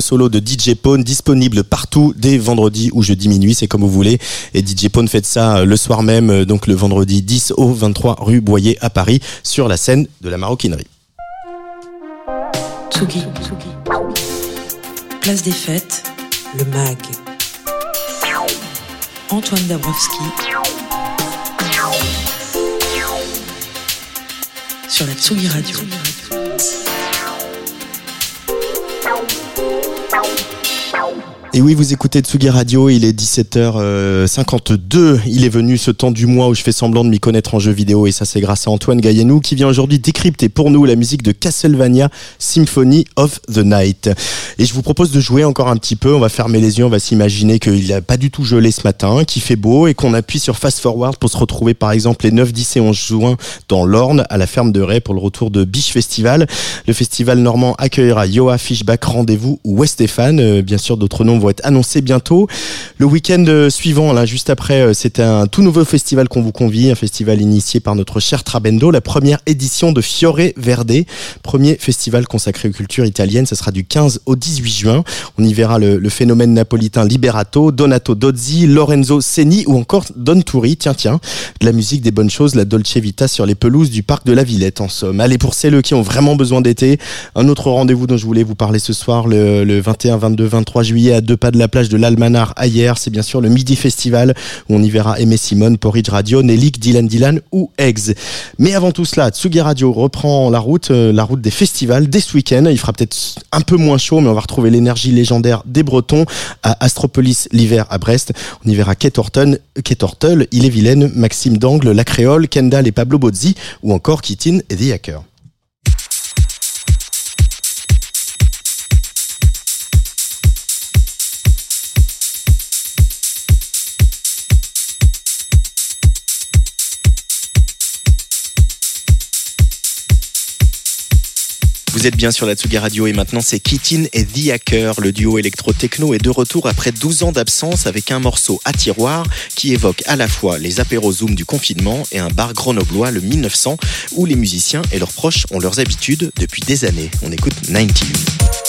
solo de DJ Pone disponible partout dès vendredi ou jeudi minuit, c'est comme vous voulez. Et DJ Pone fait ça euh, le soir même, euh, donc le vendredi 10 au 23 rue Boyer à Paris, sur la scène de la maroquinerie. Tsugi. Place des fêtes, le MAG. Antoine Dabrowski. Sur la Tsugi Radio. Tchau. Et oui, vous écoutez Tsugi Radio, il est 17h52. Il est venu ce temps du mois où je fais semblant de m'y connaître en jeu vidéo et ça c'est grâce à Antoine Gaillenou qui vient aujourd'hui décrypter pour nous la musique de Castlevania Symphony of the Night. Et je vous propose de jouer encore un petit peu, on va fermer les yeux, on va s'imaginer qu'il n'a pas du tout gelé ce matin, qu'il fait beau et qu'on appuie sur Fast Forward pour se retrouver par exemple les 9, 10 et 11 juin dans l'Orne à la ferme de Ray pour le retour de Biche Festival. Le festival normand accueillera Yoa Fishback Rendez-vous ou Westéphane, euh, bien sûr d'autres noms vont être annoncés bientôt. Le week-end euh, suivant, là, juste après, euh, c'est un tout nouveau festival qu'on vous convie, un festival initié par notre cher Trabendo, la première édition de Fiore Verde, premier festival consacré aux cultures italiennes. Ça sera du 15 au 18 juin. On y verra le, phénomène napolitain Liberato, Donato Dozzi, Lorenzo Seni ou encore Don Turi. Tiens, tiens, de la musique, des bonnes choses, la Dolce Vita sur les pelouses du parc de la Villette, en somme. Allez, pour celles qui ont vraiment besoin d'été, un autre rendez-vous dont je voulais vous parler ce soir, le, le 21, 22, 23 juillet à deux pas de la plage de l'Almanar ailleurs, c'est bien sûr le Midi Festival où on y verra Aimé Simone, Porridge Radio, Nelik, Dylan Dylan ou Eggs. Mais avant tout cela, Tsugi Radio reprend la route, euh, la route des festivals dès ce week-end. Il fera peut-être un peu moins chaud, mais on va retrouver l'énergie légendaire des Bretons à Astropolis l'hiver à Brest. On y verra Kate Horton, Kate Il est Vilaine, Maxime Dangle, La Créole, Kendall et Pablo Bozzi ou encore Kitin et The Hacker. Vous êtes bien sur la Tsuga Radio et maintenant c'est Kitin et The Hacker. Le duo électro-techno est de retour après 12 ans d'absence avec un morceau à tiroir qui évoque à la fois les apéros Zoom du confinement et un bar grenoblois le 1900 où les musiciens et leurs proches ont leurs habitudes depuis des années. On écoute 90.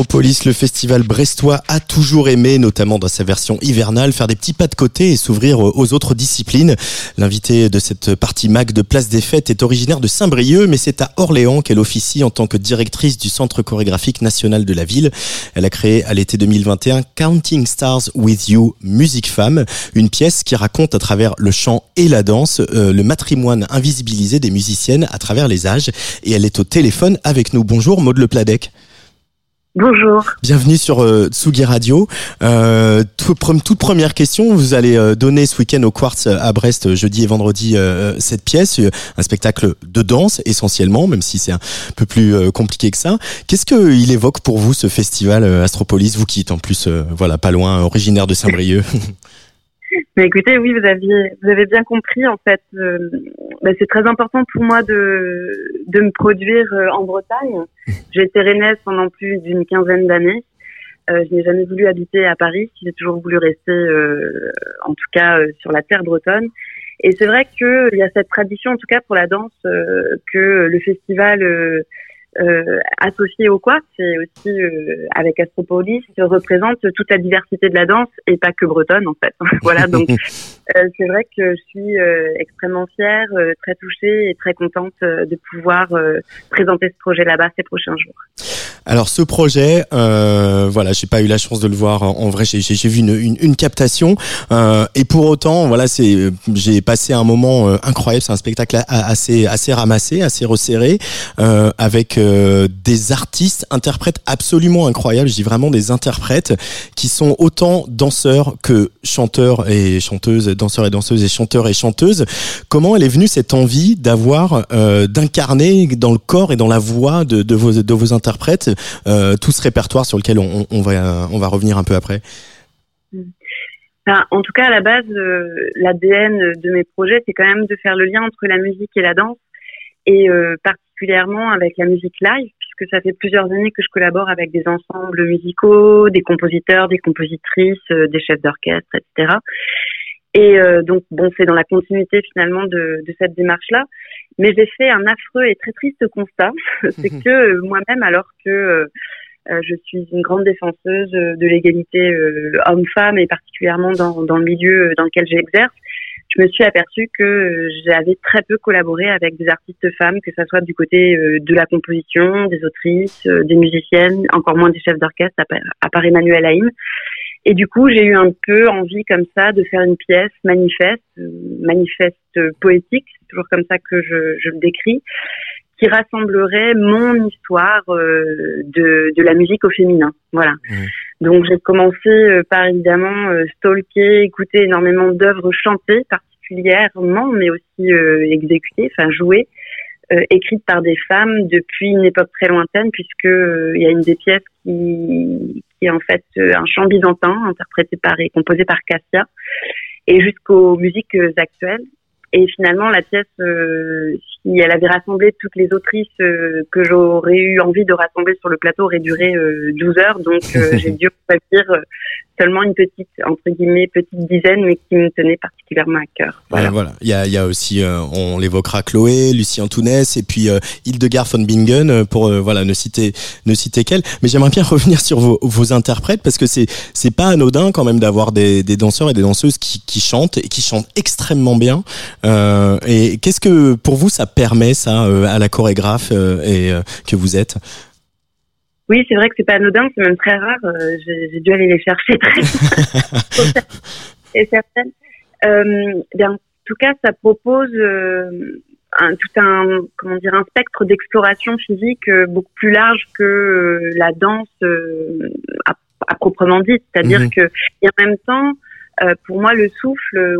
Astropolis, le festival brestois a toujours aimé, notamment dans sa version hivernale, faire des petits pas de côté et s'ouvrir aux autres disciplines. L'invité de cette partie MAC de Place des Fêtes est originaire de Saint-Brieuc, mais c'est à Orléans qu'elle officie en tant que directrice du Centre chorégraphique national de la ville. Elle a créé à l'été 2021 Counting Stars with You, Musique Femme, une pièce qui raconte à travers le chant et la danse euh, le matrimoine invisibilisé des musiciennes à travers les âges. Et elle est au téléphone avec nous. Bonjour Maud Le Pladec. Bonjour. Bienvenue sur euh, Tsugi Radio. Euh, toute première question, vous allez euh, donner ce week-end au Quartz à Brest, jeudi et vendredi, cette pièce, un spectacle de danse essentiellement, même si c'est un peu plus compliqué que ça. Qu'est-ce qu'il évoque pour vous ce festival Astropolis, vous qui êtes en plus, voilà, pas loin, originaire de Saint-Brieuc? Mais écoutez, oui, vous aviez, vous avez bien compris. En fait, euh, bah, c'est très important pour moi de de me produire euh, en Bretagne. J'ai été rennaise pendant plus d'une quinzaine d'années. Euh, je n'ai jamais voulu habiter à Paris. J'ai toujours voulu rester, euh, en tout cas, sur la terre bretonne. Et c'est vrai qu'il y a cette tradition, en tout cas pour la danse, que le festival euh, associé au quoi c'est aussi euh, avec Astropolis, représente toute la diversité de la danse et pas que bretonne en fait. voilà, donc euh, c'est vrai que je suis euh, extrêmement fière, très touchée et très contente de pouvoir présenter ce projet là-bas ces prochains jours. Alors ce projet, euh, voilà, j'ai pas eu la chance de le voir en vrai. J'ai vu une, captation euh, et pour autant, voilà, c'est j'ai passé un moment euh, incroyable. C'est un spectacle assez assez ramassé, assez resserré, euh, avec des artistes, interprètes absolument incroyables. Je dis vraiment des interprètes qui sont autant danseurs que chanteurs et chanteuses, danseurs et danseuses et chanteurs et chanteuses. Comment elle est venue cette envie d'avoir d'incarner dans le corps et dans la voix de vos de vos interprètes? Euh, tout ce répertoire sur lequel on, va, revenir un peu après En tout cas, à la base, euh, l'ADN de mes projets, c'est quand même de faire le lien entre la musique et la danse, et euh, particulièrement avec la musique live, puisque ça fait plusieurs années que je collabore avec des ensembles musicaux, des compositeurs, des compositrices, des chefs d'orchestre, etc. Et donc, bon, c'est dans la continuité finalement de cette démarche-là. Mais j'ai fait un affreux et très triste constat, c'est que euh, moi-même, alors que euh, euh, je suis une grande défenseuse de l'égalité homme-femme et particulièrement dans, dans le milieu dans lequel j'exerce, je me suis aperçue que j'avais très peu collaboré avec des artistes femmes, que ce soit du côté de la composition, des autrices, des musiciennes, encore moins des chefs d'orchestre, à part Emmanuel Haïm. Et du coup, j'ai eu un peu envie comme ça de faire une pièce manifeste, manifeste poétique, c'est toujours comme ça que je, je, le décris, qui rassemblerait mon histoire euh, de, de, la musique au féminin. Voilà. Donc j'ai commencé euh, par évidemment euh, stalker, écouter énormément d'œuvres chantées particulièrement, mais aussi exécutées, enfin jouées. écrites par des femmes depuis une époque très lointaine, puisque il y a une des pièces qui, qui est en fait euh, un chant byzantin interprété par et composé par Cassia, et jusqu'aux musiques euh, actuelles. Et finalement, la pièce, euh, si elle avait rassemblé toutes les autrices que j'aurais eu envie de rassembler sur le plateau, aurait duré 12 heures. Donc, j'ai dû choisir seulement une petite, entre guillemets, petite dizaine, mais qui me tenait particulièrement à cœur. Voilà. voilà. Il, y a, il y a aussi, euh, on l'évoquera, Chloé, Lucie Antounès et puis euh, Hildegard von Bingen, euh, pour euh, voilà ne citer ne citer qu'elle. Mais j'aimerais bien revenir sur vos, vos interprètes parce que c'est c'est pas anodin quand même d'avoir des, des danseurs et des danseuses qui, qui chantent et qui chantent extrêmement bien. et qu'est-ce que pour vous ça permet ça à la chorégraphe et que vous êtes? Oui, c'est vrai que c'est pas anodin, c'est même très rare. Euh, j'ai dû aller les chercher très et certaines. Euh, bien, en tout cas, ça propose euh, un, tout un comment dire un spectre d'exploration physique euh, beaucoup plus large que la danse à, à, proprement dit. C'est-à-dire mhm. que et en même temps, pour moi, le souffle,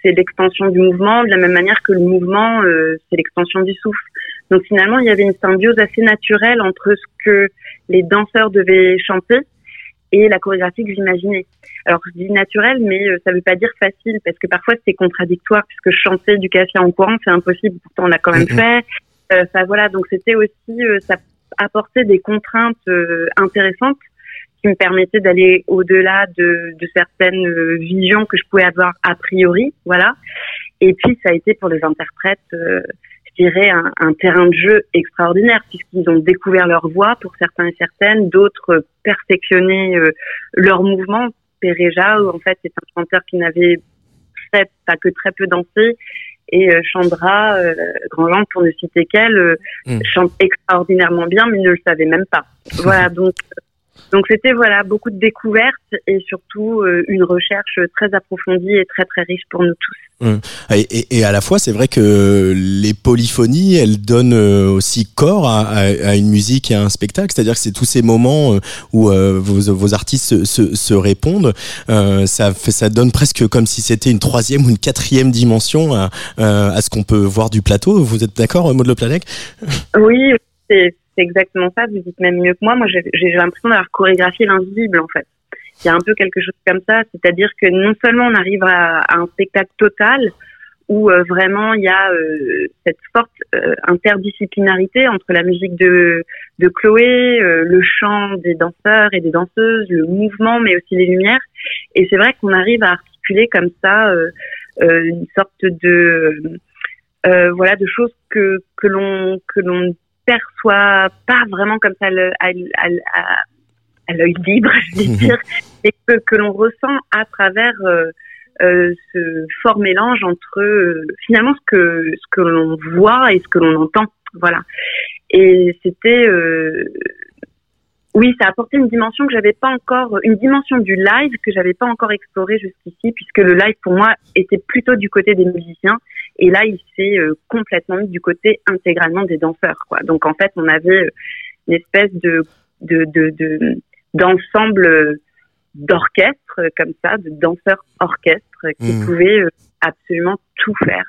c'est l'extension du mouvement, de la même manière que le mouvement, c'est l'extension du souffle. Donc finalement, il y avait une symbiose assez naturelle entre ce que les danseurs devaient chanter et la chorégraphie que j'imaginais. Alors je dis naturel, mais euh, ça ne veut pas dire facile parce que parfois c'est contradictoire puisque chanter du café en courant c'est impossible. Pourtant on l'a quand même fait. Euh, ça voilà, donc c'était aussi euh, ça apportait des contraintes intéressantes qui me permettaient d'aller au-delà de, de, certaines visions que je pouvais avoir a priori, voilà. Et puis ça a été pour les interprètes je dirais, un, un, terrain de jeu extraordinaire puisqu'ils ont découvert leur voix pour certains et certaines, d'autres perfectionné leur mouvement. Pereja, en fait, c'est un chanteur qui n'avait fait pas que très peu dansé et Chandra Grandjean, pour ne citer qu'elle, mmh. chante extraordinairement bien, mais ne le savait même pas. Voilà, donc donc c'était voilà beaucoup de découvertes et surtout euh, une recherche très approfondie et très très riche pour nous tous. Hum. Et, et, à la fois, c'est vrai que les polyphonies, elles donnent euh, aussi corps à, à, une musique et à un spectacle. C'est-à-dire que c'est tous ces moments euh, où vos, vos, artistes se, se, répondent. ça, fait, ça donne presque comme si c'était une troisième ou une quatrième dimension à, à ce qu'on peut voir du plateau. Vous êtes d'accord, Maud Le Planec? Oui, c'est c'est exactement ça. Vous dites même mieux que moi. Moi, j'ai l'impression d'avoir chorégraphié l'invisible, en fait. Il y a un peu quelque chose comme ça, c'est-à-dire que non seulement on arrive à, un spectacle total où euh, vraiment il y a euh, cette forte euh, interdisciplinarité entre la musique de, de Chloé, le chant des danseurs et des danseuses, le mouvement, mais aussi les lumières. Et c'est vrai qu'on arrive à articuler comme ça une sorte de voilà de choses que que l'on que l'on perçoit pas vraiment comme ça le, à, à, à, l'œil libre, je vais dire, et que, que l'on ressent à travers euh, euh, ce fort mélange entre euh, finalement ce que ce que l'on voit et ce que l'on entend, voilà. Et c'était oui, ça a apporté une dimension que j'avais pas encore, une dimension du live que j'avais pas encore explorée jusqu'ici, puisque le live pour moi était plutôt du côté des musiciens, et là il s'est euh, complètement mis du côté intégralement des danseurs. Quoi. Donc en fait, on avait euh, une espèce de de d'ensemble euh, d'orchestre comme ça, de danseurs orchestres qui mmh. pouvaient absolument tout faire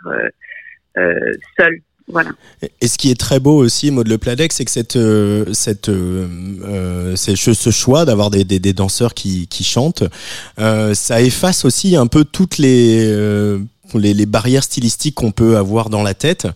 euh, seuls. Voilà. Et ce qui est très beau aussi, Maud Le Pladec, c'est que cette, euh, cette, euh, ce choix d'avoir des, des, des, danseurs qui, qui chantent, euh, ça efface aussi un peu toutes les, les, barrières stylistiques qu'on peut avoir dans la tête.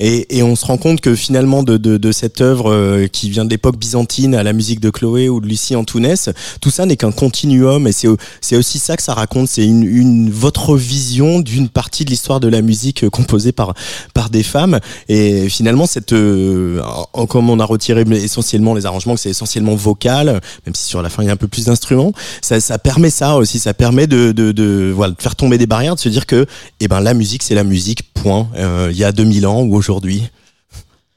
Et, et, on se rend compte que finalement de, de, de cette œuvre euh, qui vient de l'époque byzantine à la musique de Chloé ou de Lucie Antounès, tout ça n'est qu'un continuum et c'est aussi ça que ça raconte, c'est une, une votre vision d'une partie de l'histoire de la musique euh, composée par par des femmes. Et finalement cette euh, comme on a retiré essentiellement les arrangements c'est essentiellement vocal, même si sur la fin il y a un peu plus d'instruments, ça, ça permet ça aussi, ça permet de, de, de voilà de faire tomber des barrières, de se dire que eh ben la musique c'est la musique point. Euh, il y a 2000 ans ou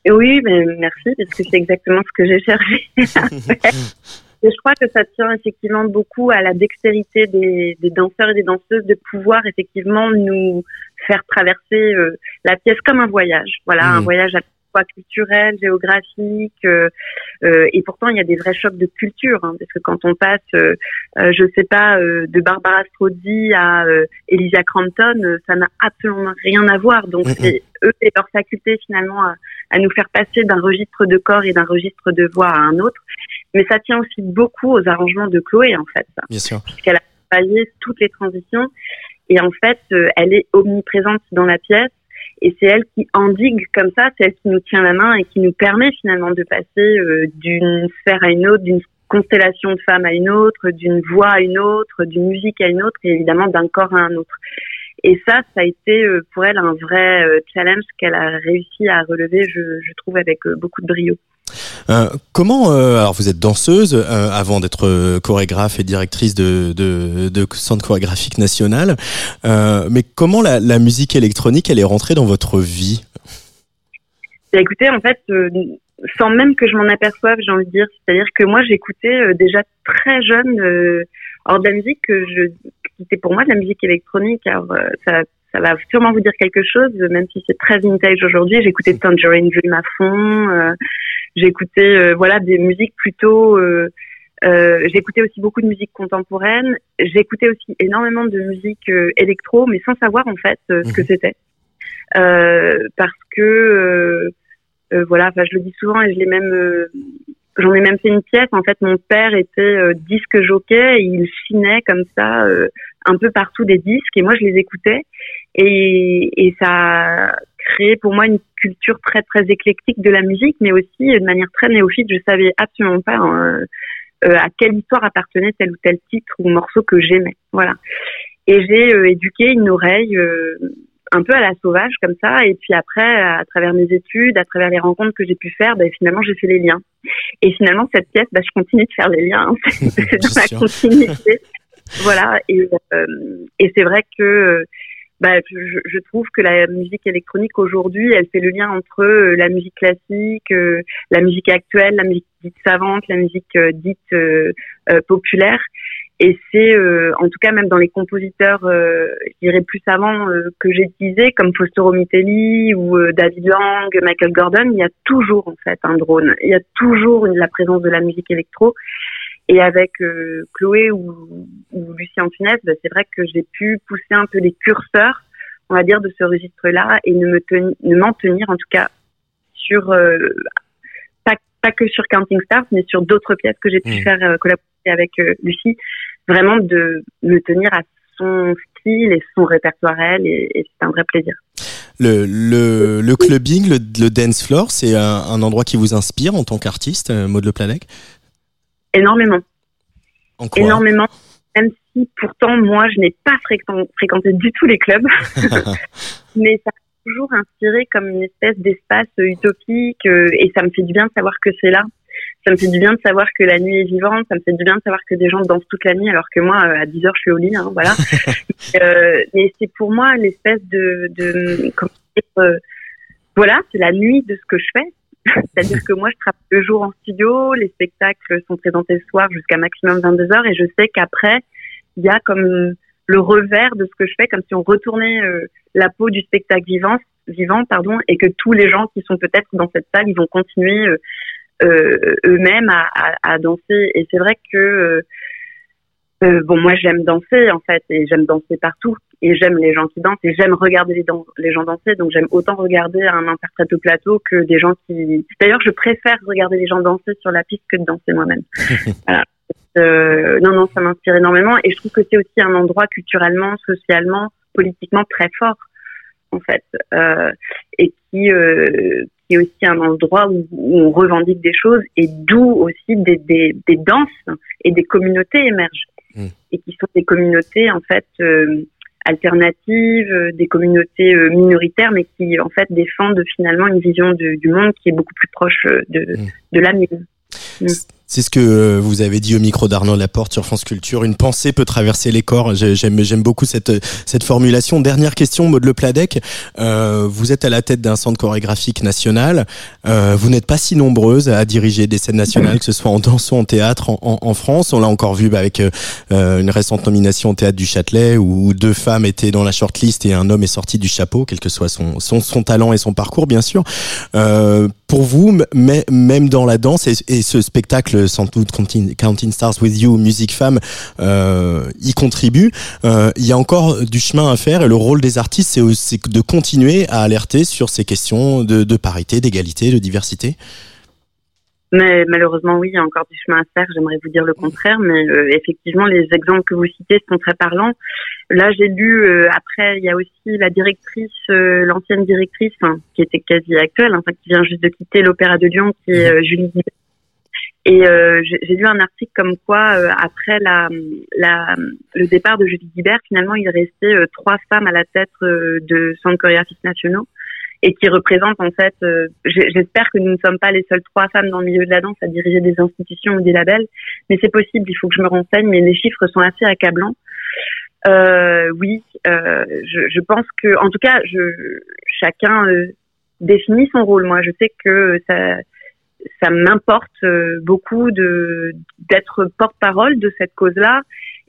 Oui, mais merci, parce que c'est exactement ce que j'ai cherché. Et je crois que ça tient effectivement beaucoup à la dextérité des, des, danseurs et des danseuses de pouvoir effectivement nous faire traverser euh, la pièce comme un voyage. Voilà, un mmh. voyage à fois culturel, géographique, euh, euh, et pourtant il y a des vrais chocs de culture, hein, parce que quand on passe, euh, je sais pas, euh, de Barbara Strozzi à Elysia Crampton, ça n'a absolument rien à voir. Donc c'est eux et leur faculté finalement à, à nous faire passer d'un registre de corps et d'un registre de voix à un autre. Mais ça tient aussi beaucoup aux arrangements de Chloé en fait, Bien sûr. puisqu'elle a travaillé toutes les transitions et en fait elle est omniprésente dans la pièce et c'est elle qui endigue comme ça, c'est elle qui nous tient la main et qui nous permet finalement de passer euh, d'une sphère à une autre, d'une constellation de femmes à une autre, d'une voix à une autre, d'une musique à une autre et évidemment d'un corps à un autre. Et ça, ça a été euh, pour elle un vrai euh, challenge qu'elle a réussi à relever, je, je trouve, avec beaucoup de brio. Euh, comment, euh, alors vous êtes danseuse euh, avant d'être chorégraphe et directrice de, de, de Centre chorégraphique national, mais comment la, la, musique électronique elle est rentrée dans votre vie? Bah, Écoutez, en fait, sans même que je m'en aperçoive, j'ai envie de dire, c'est-à-dire que moi j'écoutais déjà très jeune, hors de la musique, que je, c'était pour moi de la musique électronique. Alors ça ça va sûrement vous dire quelque chose, même si c'est très vintage aujourd'hui. J'écoutais Tangerine Dream à fond. Euh, j'écoutais euh, voilà des musiques plutôt. Euh, euh, j'écoutais aussi beaucoup de musique contemporaine. J'écoutais aussi énormément de musique électro, mais sans savoir en fait ce que mhm. c'était, parce que voilà. Enfin, je le dis souvent et je l'ai même J'en ai même fait une pièce. En fait, mon père était euh, disque jockey et il chinait comme ça euh, un peu partout des disques et moi je les écoutais et, et ça a créé pour moi une culture très très éclectique de la musique, mais aussi de manière très néophyte. Je savais absolument pas hein, euh, à quelle histoire appartenait tel ou tel titre ou morceau que j'aimais. Voilà. Et j'ai éduqué une oreille un peu à la sauvage comme ça. Et puis après, à travers mes études, à travers les rencontres que j'ai pu faire, ben, finalement, j'ai fait les liens. Et finalement, cette pièce, ben, je continue de faire les liens. Hein. C'est dans la continuité. voilà. Et, euh, et c'est vrai que bah, je, je, trouve que la musique électronique aujourd'hui, elle fait le lien entre euh, la musique classique, euh, la musique actuelle, la musique dite savante, la musique dite populaire. Et c'est, en tout cas, même dans les compositeurs, je dirais plus savants que j'ai utilisés, comme Fausto Mitelli ou David Lang, Michael Gordon, il y a toujours en fait un drone. Il y a toujours la présence de la musique électro. Et avec euh, Chloé ou, ou Lucie Antunes, bah, c'est vrai que j'ai pu pousser un peu les curseurs, on va dire, de ce registre-là et ne me ne m'en tenir en tout cas sur euh, pas, pas que sur Counting Stars, mais sur d'autres pièces que j'ai pu mmh. faire euh, collaborer avec Lucie, vraiment de me tenir à son style et son répertoire elle, et, et c'est un vrai plaisir. Le, le, le clubbing, le, le, dance floor, c'est un, un, endroit qui vous inspire en tant qu'artiste, Maud Le Planec Énormément. Énormément. Même si pourtant, moi, je n'ai pas fréquenté du tout les clubs. mais ça m'a toujours inspiré comme une espèce d'espace utopique euh, et ça me fait du bien de savoir que c'est là. Ça me fait du bien de savoir que la nuit est vivante, ça me fait du bien de savoir que des gens dansent toute la nuit alors que moi, euh, à 10 heures, je suis au lit, hein, voilà. euh, mais c'est pour moi l'espèce de, de euh, voilà, c'est la nuit de ce que je fais. C'est-à-dire que moi, je travaille deux jours en studio, les spectacles sont présentés le soir jusqu'à maximum 22 heures, et je sais qu'après, il y a comme le revers de ce que je fais, comme si on retournait euh, la peau du spectacle vivant, vivant, pardon, et que tous les gens qui sont peut-être dans cette salle, ils vont continuer euh, euh, eux-mêmes à, à, à, danser. Et c'est vrai que euh, bon, moi j'aime danser en fait et j'aime danser partout et j'aime les gens qui dansent et j'aime regarder les, les gens danser donc j'aime autant regarder un interprète au plateau que des gens qui. D'ailleurs, je préfère regarder les gens danser sur la piste que de danser moi-même. voilà. Euh, non, non, ça m'inspire énormément et je trouve que c'est aussi un endroit culturellement, socialement, politiquement très fort en fait euh, et qui euh, qui est aussi un endroit où, où, on revendique des choses et d'où aussi des, des, des danses et des communautés émergent Mm. et qui sont des communautés en fait euh, alternatives, euh, des communautés euh, minoritaires, mais qui en fait défendent finalement une vision du monde qui est beaucoup plus proche de, mm. de la mienne. C'est ce que euh, vous avez dit au micro d'Arnaud Laporte sur France Culture. Une pensée peut traverser les corps. J'aime, beaucoup cette, cette formulation. Dernière question, Maud Le Pladec. Euh, vous êtes à la tête d'un centre chorégraphique national. Euh, vous n'êtes pas si nombreuse à diriger des scènes nationales, que ce soit en danse ou en théâtre en, en, France. On l'a encore vu bah, avec euh, une récente nomination au théâtre du Châtelet où deux femmes étaient dans la shortlist et un homme est sorti du chapeau, quel que soit son, son, son talent et son parcours, bien sûr. Euh, pour vous, même dans la danse et, ce spectacle sans doute Counting Stars with You, Musique Femme, euh, y contribue. Euh, il y a encore du chemin à faire et le rôle des artistes, c'est de continuer à alerter sur ces questions de parité, d'égalité, de diversité. Mais malheureusement, oui, il y a encore du chemin à faire. J'aimerais vous dire le contraire, mais euh, effectivement, les exemples que vous citez sont très parlants. Là, j'ai lu euh, après, il y a aussi la directrice, euh, l'ancienne directrice, hein, qui était quasi actuelle, enfin, qui vient juste de quitter l'Opéra de Lyon, qui est mhm. Julie et euh, j'ai lu un article comme quoi, euh, après la, la, le départ de Julie Guibert, finalement, il restait euh, trois femmes à la tête euh, de centres chorégraphiques nationaux et qui représentent en fait, j'espère que nous ne sommes pas les seules trois femmes dans le milieu de la danse à diriger des institutions ou des labels, mais c'est possible, il faut que je me renseigne, mais les chiffres sont assez accablants. oui, je, je, pense que, en tout cas, je, chacun définit son rôle. Moi, je sais que ça ça m'importe euh, beaucoup de d'être porte-parole de cette cause-là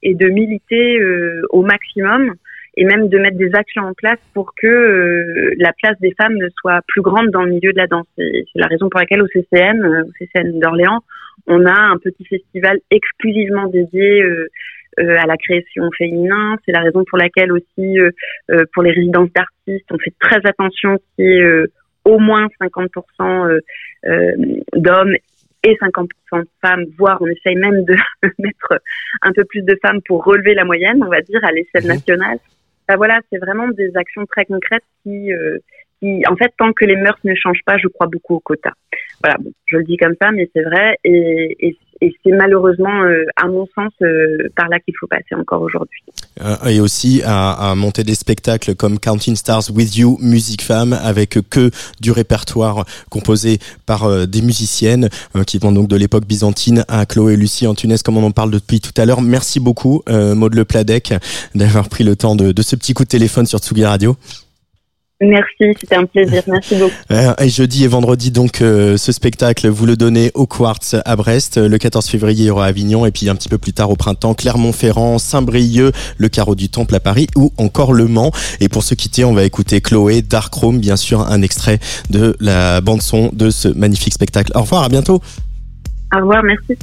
et de militer euh, au maximum et même de mettre des actions en place pour que euh, la place des femmes ne soit plus grande dans le milieu de la danse. C'est la raison pour laquelle au CCM, au CCN d'Orléans, on a un petit festival exclusivement dédié à la création féminin. C'est la raison pour laquelle aussi pour les résidences d'artistes, on fait très attention qu'il y ait au moins 50% euh, euh, d'hommes et 50% de femmes, voire on essaye même de mettre un peu plus de femmes pour relever la moyenne, on va dire, à l'échelle mhm. Voilà, c'est vraiment des actions très concrètes qui, en fait, tant que les mœurs ne changent pas, je crois beaucoup au quota. Voilà, je le dis comme ça, mais c'est vrai. Et, c'est malheureusement, euh, à mon sens, euh, par là qu'il faut passer encore aujourd'hui. Euh, et aussi à, à, monter des spectacles comme Counting Stars With You, Musique Femme, avec que du répertoire composé par des musiciennes qui vont donc de l'époque byzantine à Chloé et Lucie Antunes, comme on en parle depuis tout à l'heure. Merci beaucoup, Maud Le Pladec, d'avoir pris le temps de, de ce petit coup de téléphone sur Tsugi Radio. Merci, c'était un plaisir. Merci beaucoup. Euh, et jeudi et vendredi, donc, euh, ce spectacle, vous le donnez au Quartz à Brest. Le 14 février, il y aura Avignon. Et puis, un petit peu plus tard, au printemps, Clermont-Ferrand, Saint-Brieuc, le Carreau du Temple à Paris ou encore Le Mans. Et pour se quitter, on va écouter Chloé, Dark Room, bien sûr, un extrait de la bande-son de ce magnifique spectacle. Au revoir, à bientôt. Au revoir, merci.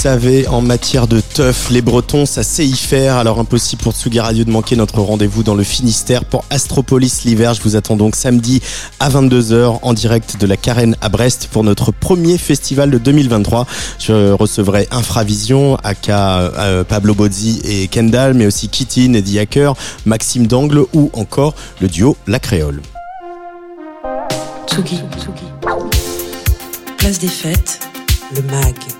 Savez, en matière de teuf, les Bretons, ça sait y faire. Alors impossible pour Tsugi Radio de manquer notre rendez-vous dans le Finistère pour Astropolis l'hiver. Je vous attends donc samedi à 22h en direct de la Carène à Brest pour notre premier festival de 2023. Je recevrai Infravision, aka euh, Pablo Bozzi et Kendall, mais aussi Kitty, Eddie Hacker, Maxime Dangle ou encore le duo La Créole. Tsugi. Place des fêtes, le MAG.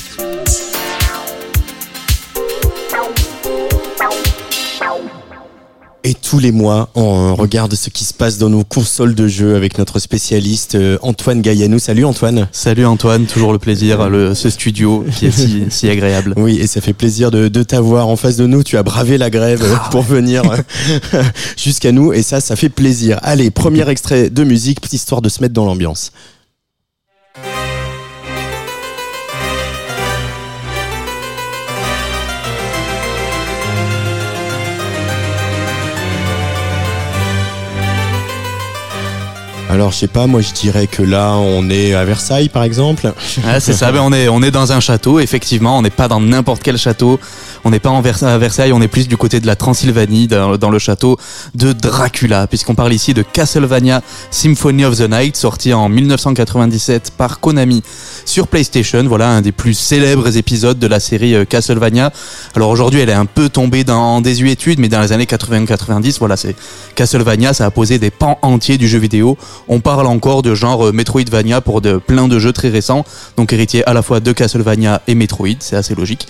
Et tous les mois, on regarde ce qui se passe dans nos consoles de jeux avec notre spécialiste euh, Antoine Gaillanou. Salut Antoine. Salut Antoine, toujours le plaisir, le, ce studio qui est si, si agréable. Oui, et ça fait plaisir de, de t'avoir en face de nous. Tu as bravé la grève euh, Ah pour venir euh, jusqu'à nous et ça, ça fait plaisir. Allez, premier extrait de musique, histoire de se mettre dans l'ambiance. Alors, je sais pas, moi je dirais que là, on est à Versailles par exemple. Ah, c'est ça, ben on est on est dans un château, effectivement, on n'est pas dans n'importe quel château. On n'est pas en à Versailles, on est plus du côté de la Transylvanie, dans, dans le château de Dracula, puisqu'on parle ici de Castlevania Symphony of the Night, sorti en 1997 par Konami sur PlayStation. Voilà un des plus célèbres épisodes de la série euh, Castlevania. Alors aujourd'hui, elle est un peu tombée dans en désuétude, mais dans les années 80-90, voilà, c'est Castlevania, ça a posé des pans entiers du jeu vidéo. On parle encore de genre euh, Metroidvania pour de plein de jeux très récents, donc héritier à la fois de Castlevania et Metroid, c'est assez logique.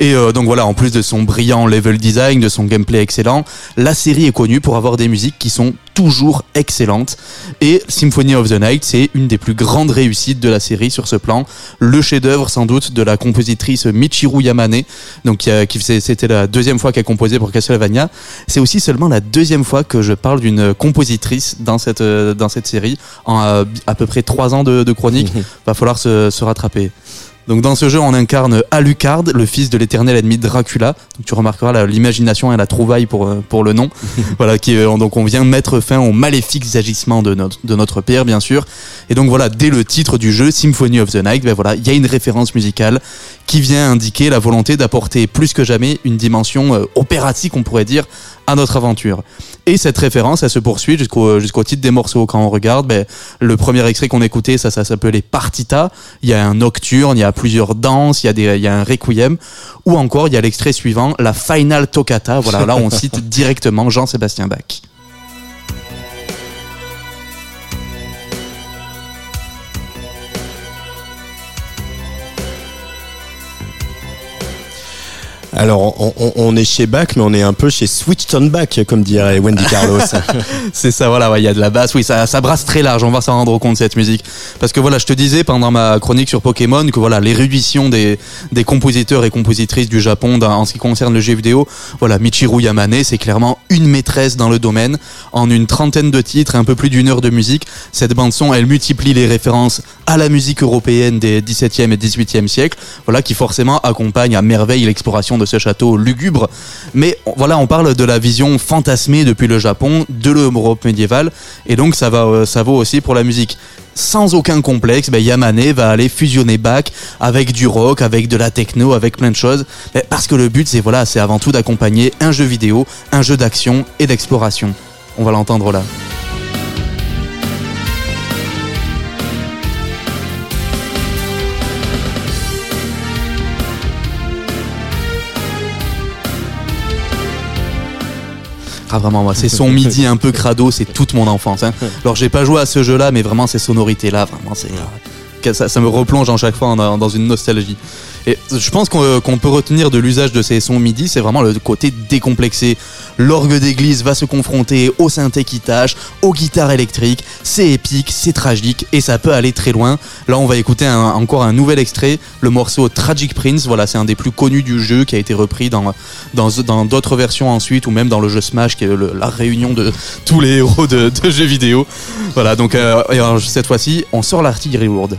Et euh, donc voilà, en plus de son brillant level design, de son gameplay excellent, la série est connue pour avoir des musiques qui sont toujours excellentes. Et Symphony of the Night, c'est une des plus grandes réussites de la série sur ce plan. Le chef-d'œuvre sans doute de la compositrice Michiru Yamane, donc qui, a- qui faisait- c'était la deuxième fois qu'elle composait pour Castlevania. C'est aussi seulement la deuxième fois que je parle d'une compositrice dans cette euh, dans cette série en euh, à peu près trois ans de, de chronique. Va falloir se, se rattraper. Donc dans ce jeu, on incarne Alucard, le fils de l'éternel ennemi Dracula. Donc tu remarqueras l'imagination et la trouvaille pour euh, pour le nom. voilà, qui euh, donc on vient mettre fin aux maléfiques agissements de notre de notre père, bien sûr. Et donc voilà, dès le titre du jeu, Symphony of the Night, ben voilà, il y a une référence musicale qui vient indiquer la volonté d'apporter plus que jamais une dimension euh, opératique, on pourrait dire, à notre aventure. Et cette référence, elle se poursuit jusqu'au jusqu'au titre des morceaux. Quand on regarde, ben, le premier extrait qu'on écoutait, ça, ça s'appelait Partita. Il y a un nocturne, il y a plusieurs danses, il y a des, il y a un requiem, ou encore il y a l'extrait suivant, la Final Toccata. Voilà, là on cite directement Jean-Sébastien Bach. Alors, on, on- on est chez Bach, mais on est un peu chez Switched on Back, comme dirait Wendy Carlos. C'est ça, voilà, ouais, il y a de la basse, oui, ça, ça brasse très large, on va s'en rendre compte cette musique. Parce que voilà, je te disais pendant ma chronique sur Pokémon que voilà, l'érudition des, des compositeurs et compositrices du Japon dans- en ce qui concerne le jeu vidéo, voilà, Michiru Yamane, c'est clairement une maîtresse dans le domaine. En une trentaine de titres et un peu plus d'une heure de musique, cette bande-son, elle multiplie les références à la musique européenne des 17e et 18e siècles, voilà, qui forcément accompagne à merveille l'exploration de ce château lugubre. Mais voilà, on parle de la vision fantasmée depuis le Japon, de l'Europe médiévale, et donc ça, va, euh, ça vaut aussi pour la musique. Sans aucun complexe, ben Yamane va aller fusionner Bach avec du rock, avec de la techno, avec plein de choses. Ben, Parce que le but, c'est voilà, c'est avant tout d'accompagner un jeu vidéo, un jeu d'action et d'exploration. On va l'entendre là. Ah vraiment, moi, c'est son midi un peu crado, c'est toute mon enfance. hein. Alors j'ai pas joué à ce jeu-là, mais vraiment ces sonorités-là, vraiment, c'est ça, ça me replonge en chaque fois en- dans une nostalgie. Et je pense qu'on euh, qu'on peut retenir de l'usage de ces sons MIDI, c'est vraiment le côté décomplexé. L'orgue d'église va se confronter au synthé qui tâche, aux guitares électriques. C'est épique, c'est tragique et ça peut aller très loin. Là, on va écouter encore un nouvel extrait, le morceau Tragic Prince. Voilà, c'est un des plus connus du jeu qui a été repris dans d'autres versions ensuite ou même dans le jeu Smash qui est la réunion de tous les héros de, jeux vidéo. Voilà, donc euh, cette fois-ci, on sort l'artillerie lourde.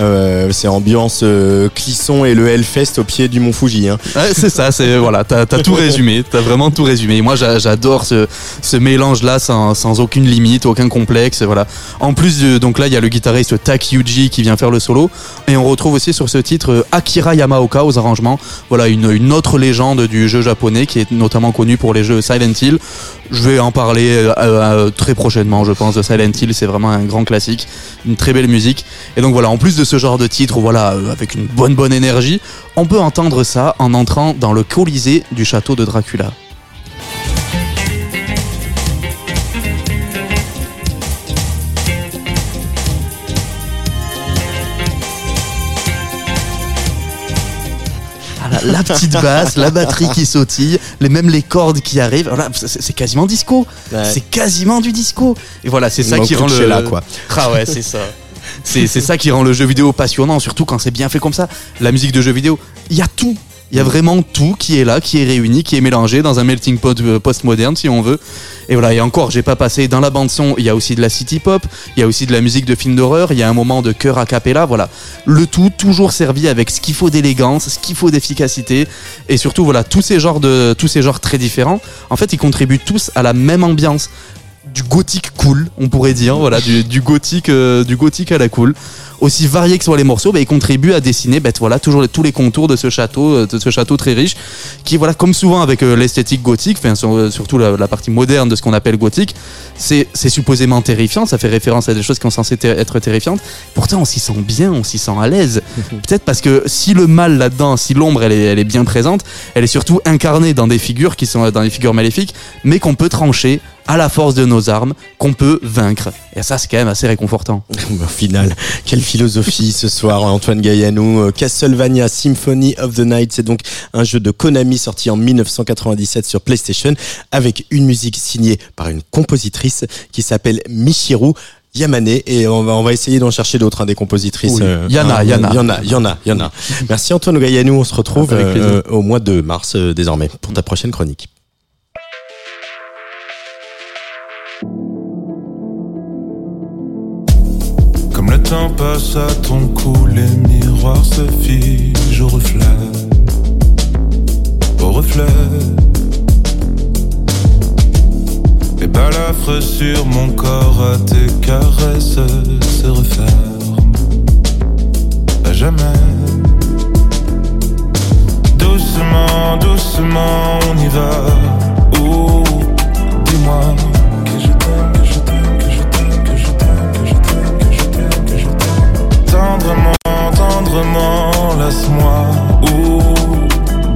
Euh, c'est ambiance euh, Clisson et le Hellfest au pied du Mont Fuji. Hein. Ouais, c'est ça, c'est voilà, t'as as tout résumé, t'as vraiment tout résumé. Moi, j'a- j'adore ce, ce mélange-là sans, sans aucune limite, aucun complexe, voilà. En plus, de, donc là, il y a le guitariste Tak Yuji qui vient faire le solo, et on retrouve aussi sur ce titre euh, Akira Yamaoka aux arrangements. Voilà, une, une autre légende du jeu japonais qui est notamment connue pour les jeux Silent Hill. Je vais en parler euh, euh, très prochainement, je pense, de Silent Hill. C'est vraiment un grand classique, une très belle musique. Et donc voilà, en plus de ce genre de titre, voilà, euh, avec une bonne bonne énergie, on peut entendre ça en entrant dans le colisée du château de Dracula. Ah, la, petite basse, la batterie qui sautille, les, même les cordes qui arrivent. Voilà, c'est quasiment disco. Ouais. C'est quasiment du disco. Et voilà, c'est ça qui rend le. Coachella, quoi. Ah ouais, c'est ça. C'est c'est ça qui rend le jeu vidéo passionnant, surtout quand c'est bien fait comme ça. La musique de jeu vidéo, il y a tout. Il y a vraiment tout qui est là, qui est réuni, qui est mélangé dans un melting pot euh, postmoderne, si on veut. Et voilà, et encore, j'ai pas passé dans la bande son, il y a aussi de la city pop, il y a aussi de la musique de film d'horreur, il y a un moment de chœur a cappella, voilà. Le tout toujours servi avec ce qu'il faut d'élégance, ce qu'il faut d'efficacité, et surtout, voilà, tous ces genres de, tous ces genres très différents, en fait, ils contribuent tous à la même ambiance du gothique cool, on pourrait dire, voilà, du, du gothique, euh, du gothique à la cool. Aussi variés que soient les morceaux, bah, ils contribuent à dessiner, bah, voilà, toujours les- tous les contours de ce château, euh, de ce château très riche, qui, voilà, comme souvent avec euh, l'esthétique gothique, enfin, sur- surtout la, la partie moderne de ce qu'on appelle gothique, c'est, c'est supposément terrifiant, ça fait référence à des choses qui sont censées ter- être terrifiantes. Pourtant, on s'y sent bien, on s'y sent à l'aise. Peut-être parce que si le mal là-dedans, si l'ombre elle est, elle est bien présente, elle est surtout incarnée dans des figures qui sont dans des figures maléfiques, mais qu'on peut trancher à la force de nos armes, qu'on peut vaincre. Et ça, c'est quand même assez réconfortant. Au final, quelle philosophie ce soir, Antoine Gaillanou. Euh, Castlevania Symphony of the Night, c'est donc un jeu de Konami sorti en 1997 sur PlayStation avec une musique signée par une compositrice qui s'appelle Michiru. Yamane et on va on va essayer d'en chercher d'autres hein, des compositrices. Oui. euh, Y en a, hein, y en a. y en a, y en a, y en a. Merci Antoine Gaillanou, on se retrouve Avec plaisir. euh, au mois de mars euh, désormais pour ta prochaine chronique. Temps passe à ton cou, les miroirs se figent au reflet. Au reflet. Les balafres sur mon corps à tes caresses se referment. À jamais. Doucement, doucement, on y va. Ouh, dis-moi tendrement, laisse-moi. Ouh,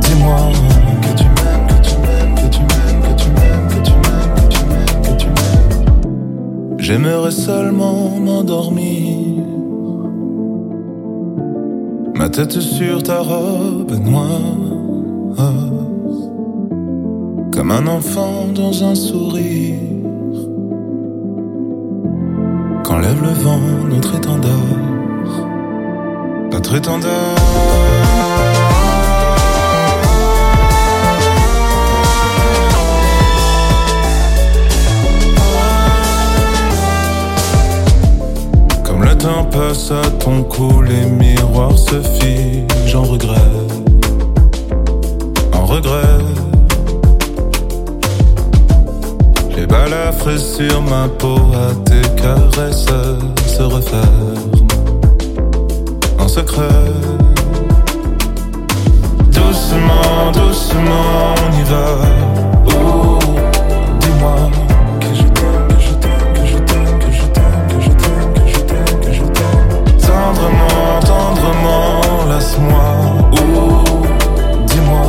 dis-moi que tu m'aimes, que tu m'aimes, que tu m'aimes, que tu m'aimes, que tu m'aimes, que tu m'aimes. J'aimerais seulement m'endormir. Ma tête sur ta robe noire Comme un enfant dans un sourire Quand lève le vent notre étendard Notre le temps passe à ton cou, les miroirs se figent en regret. En regret. Les balafres sur ma peau à tes caresses se referment. Doucement, doucement, on y va. Oh, dis-moi que je t'aime, que je t'aime, que je t'aime, que je t'aime, que je t'aime, que je t'aime, que je t'aime. Tendrement, tendrement, laisse-moi. Oh, dis-moi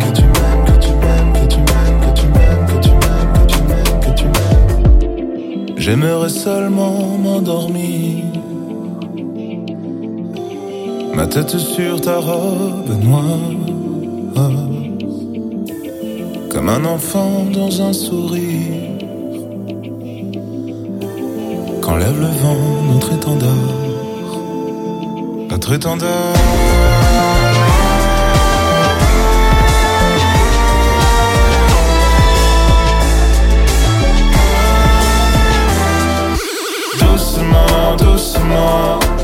que tu m'aimes, que tu m'aimes, que tu m'aimes, que tu m'aimes, que tu m'aimes, que tu m'aimes, que tu m'aimes. J'aimerais seulement m'endormir. Ma tête sur ta robe noire. Comme un enfant dans un sourire. Quand lève le vent notre étendard. Notre étendard. Doucement, doucement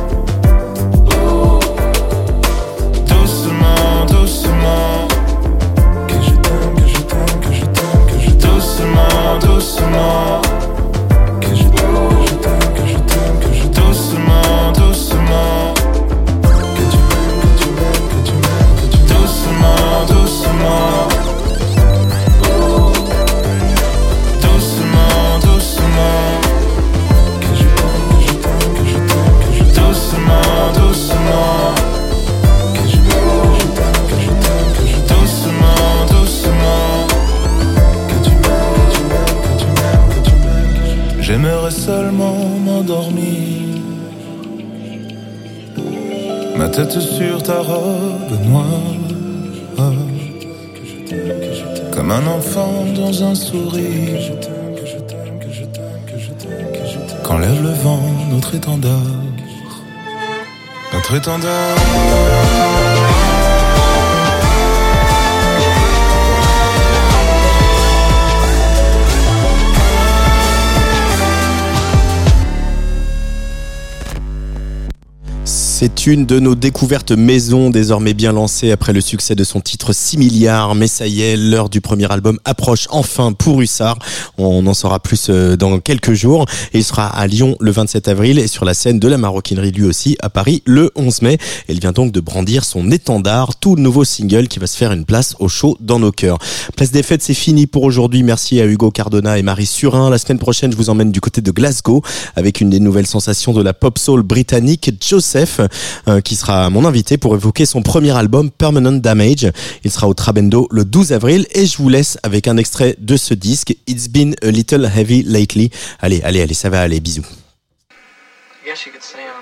tomorrow seulement m'endormir. Ma tête sur ta robe noire. Comme un enfant dans un sourire. Quand lève le vent notre étendard. Notre étendard. Une de nos découvertes maison désormais bien lancée après le succès de son titre 6 milliards. Mais ça y est, l'heure du premier album approche enfin pour Hussard. On en saura plus euh, dans quelques jours. Il sera à Lyon le 27 avril et sur la scène de la maroquinerie lui aussi à Paris le 11 mai. Il vient donc de brandir son étendard, tout nouveau single qui va se faire une place au show dans nos cœurs. Place des fêtes, c'est fini pour aujourd'hui. Merci à Hugo Cardona et Marie Surin. La semaine prochaine, je vous emmène du côté de Glasgow avec une des nouvelles sensations de la pop soul britannique, Joseph, qui sera mon invité pour évoquer son premier album Permanent Damage. Il sera au Trabendo le 12 avril et je vous laisse avec un extrait de ce disque, It's Been a Little Heavy Lately. Allez, allez, allez, ça va aller, bisous. I'm